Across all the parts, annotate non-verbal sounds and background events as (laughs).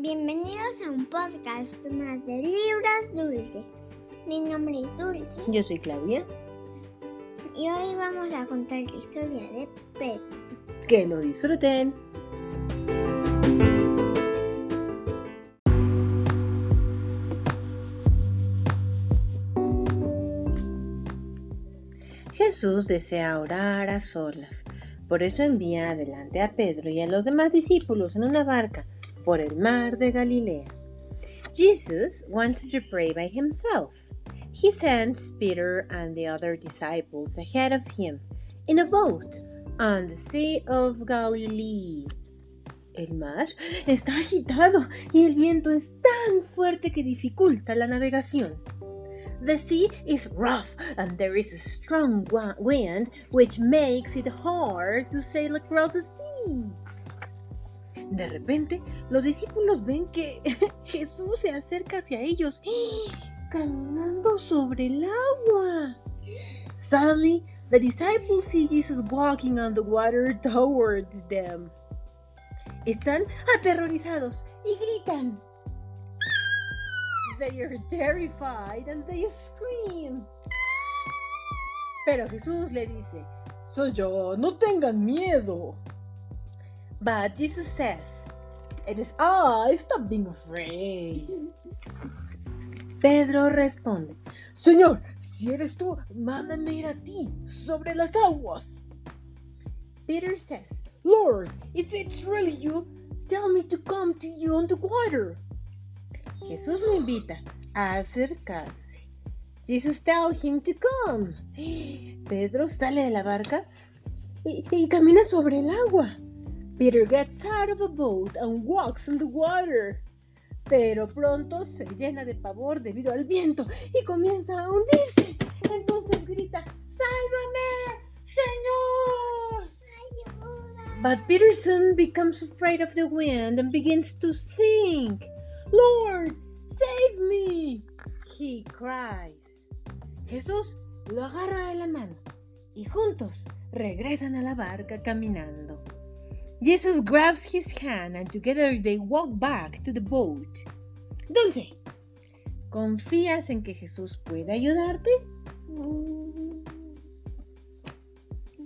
Bienvenidos a un podcast más de libros dulces. Mi nombre es Dulce Yo soy Claudia. y hoy vamos a contar la historia de Pedro. Que lo disfruten. Jesús desea orar a solas. Por eso envía adelante a Pedro y a los demás discípulos en una barca por el mar de Galilea. Jesus wants to pray by himself. He sends Peter and the other disciples ahead of him in a boat on the Sea of Galilee. El mar está agitado y el viento es tan fuerte que dificulta la navegación. The sea is rough and there is a strong wind which makes it hard to sail across the sea. De repente, los discípulos ven que (laughs) Jesús se acerca hacia ellos, caminando sobre el agua. Suddenly, the disciples see Jesus walking on the water toward them. Están aterrorizados y gritan. They are terrified and they scream. Pero Jesús le dice, soy yo, no tengan miedo. But Jesus says, It is I, stop being afraid. Pedro responde, Señor, si eres tú, mándame ir a ti sobre las aguas. Peter says, Lord, if it's really you, tell me to come to you on the water. Jesús lo invita a acercarse. Jesus tells him to come. (gasps) Pedro sale de la barca y, y camina sobre el agua. Peter gets out of a boat and walks on the water. Pero pronto se llena de pavor debido al viento y comienza a hundirse. Entonces grita, ¡Sálvame, Señor! ¡Ayuda! But Peter soon becomes afraid of the wind and begins to sink. Lord, save me! He cries. Jesús lo agarra de la mano y juntos regresan a la barca caminando. Jesus grabs his hand and together they walk back to the boat. Dulce, ¿confías en que Jesús puede ayudarte? Mm.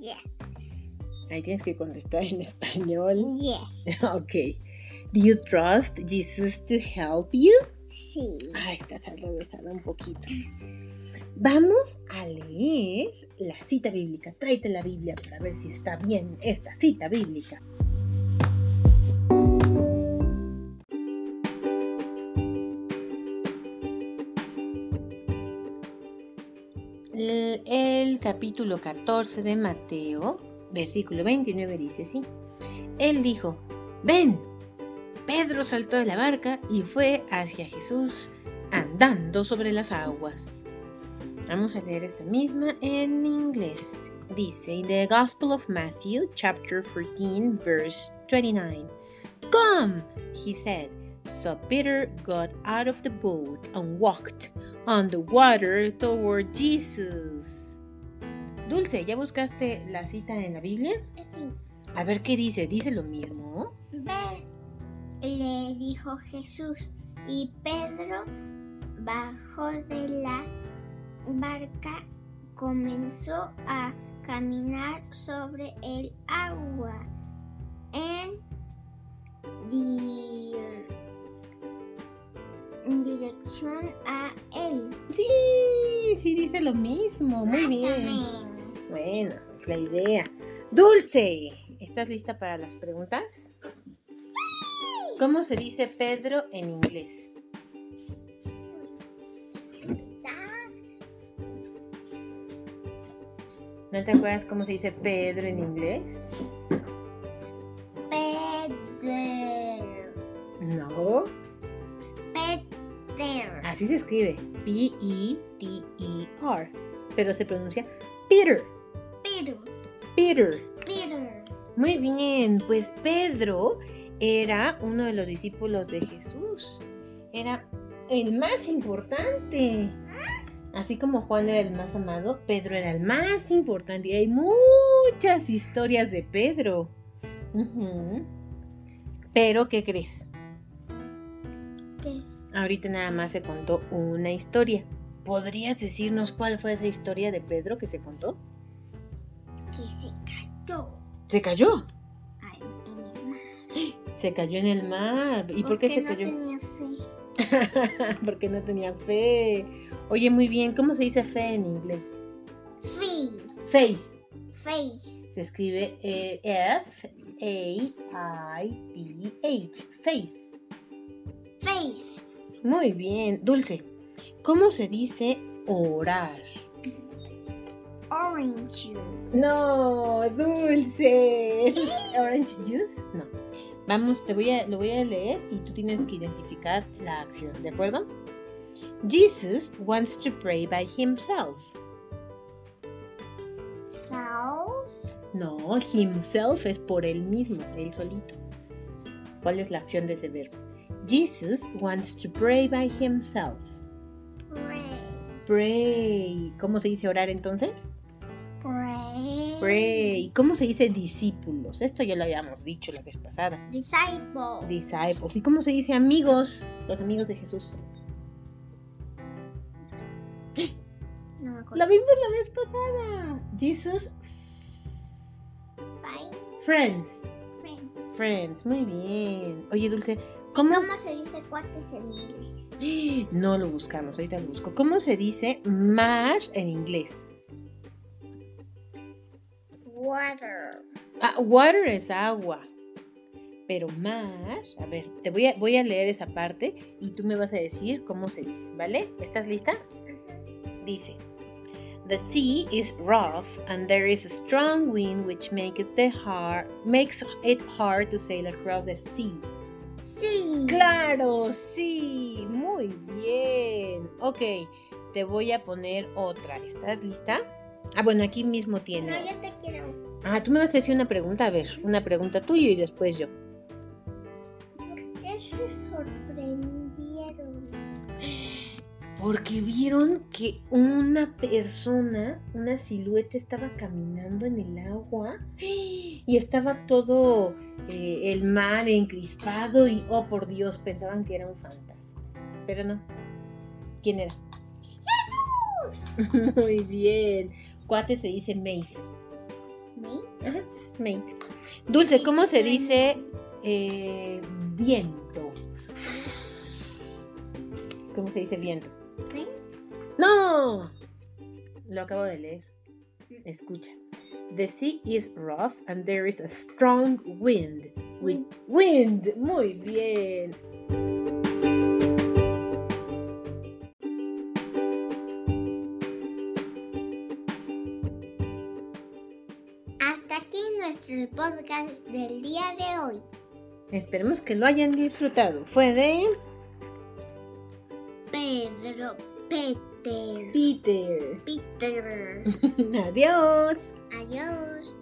Yes. Ahí tienes que contestar en español. Yes. (laughs) Ok. Do you trust Jesus to help you? Sí. Ah, estás alrevesada un poquito. Vamos a leer la cita bíblica. Tráete la Biblia para ver si está bien esta cita bíblica. El, capítulo 14 de Mateo, versículo 29 dice así. Él dijo, ven. Pedro saltó de la barca y fue hacia Jesús andando sobre las aguas. Vamos a leer esta misma en inglés. Dice, in the Gospel of Matthew, chapter 14, verse 29. Come, he said. So Peter got out of the boat and walked on the water toward Jesus. Dulce, ¿ya buscaste la cita en la Biblia? Sí. A ver qué dice. ¿Dice lo mismo? Ven, le dijo Jesús, y Pedro bajó de la barca, comenzó a caminar sobre el agua en, dir- en dirección a él. Sí, sí dice lo mismo. Muy Más bien. Bueno, es la idea. Dulce, ¿estás lista para las preguntas? ¿Cómo se dice Pedro en inglés? ¿No te acuerdas cómo se dice Pedro en inglés? Así se escribe. P-E-T-E-R. Pero se pronuncia Peter. Pedro. Peter. Pedro. Muy bien, pues Pedro era uno de los discípulos de Jesús. Era el más importante. Así como Juan era el más amado, Pedro era el más importante. Y hay muchas historias de Pedro. Pero, ¿qué crees? Ahorita nada más se contó una historia. ¿Podrías decirnos cuál fue esa historia de Pedro que se contó? Que se cayó ¿Se cayó? al- en el mar. Se cayó en el mar. ¿Y por qué se no cayó? tenía fe. (laughs) Porque no tenía fe. Oye, muy bien, ¿cómo se dice fe en inglés? Fe. Faith. Faith. Se escribe eh, F A I T H. Faith. Faith. Muy bien, Dulce. ¿Cómo se dice orar? Orange juice. No, Dulce. ¿Eso es orange juice? No. Vamos, te voy a, lo voy a leer y tú tienes que identificar la acción, ¿de acuerdo? Jesus wants to pray by himself. South. No, himself es por él mismo, él solito. ¿Cuál es la acción de ese verbo? Jesus wants to pray by himself. Pray. Pray. ¿Cómo se dice orar entonces? Pray. Pray. ¿Cómo se dice discípulos? Esto ya lo habíamos dicho la vez pasada. Disciple. Disciples. ¿Y cómo se dice amigos? Los amigos de Jesús. no me acuerdo. Lo vimos la vez pasada. Jesus Five friends. friends. Friends. Muy bien. Oye, Dulce, ¿cómo? ¿Cómo se dice cuates en inglés? (gasps) No lo buscamos, ahorita lo busco. ¿Cómo se dice mar en inglés? Water. Ah, water es agua. Pero mar, a ver, te voy a, voy a leer esa parte y tú me vas a decir cómo se dice, ¿vale? ¿Estás lista? Dice, The sea is rough and there is a strong wind which makes, the hard, makes it hard to sail across the sea. Claro, sí, muy bien. Ok, te voy a poner otra. ¿Estás lista? Ah, bueno, aquí mismo No, tiene. yo te quiero. Ah, tú me vas a decir una pregunta. A ver, una pregunta tuya y después yo. Porque vieron que una persona, una silueta estaba caminando en el agua y estaba todo eh, el mar encrispado y, oh por Dios, pensaban que era un fantasma. Pero no. ¿Quién era? ¡Jesús! (laughs) Muy bien. Cuate se dice mate. ¿Me? Ajá, mate. Dulce, ¿cómo se dice eh, viento? ¿Cómo se dice viento? ¡No! Lo acabo de leer. Escucha. The sea is rough and there is a strong wind. Wi- Wind. Muy bien. Hasta aquí nuestro podcast del día de hoy. Esperemos que lo hayan disfrutado. Fue de Pedro, Peter, Peter. Peter. (laughs) Adiós. Adiós.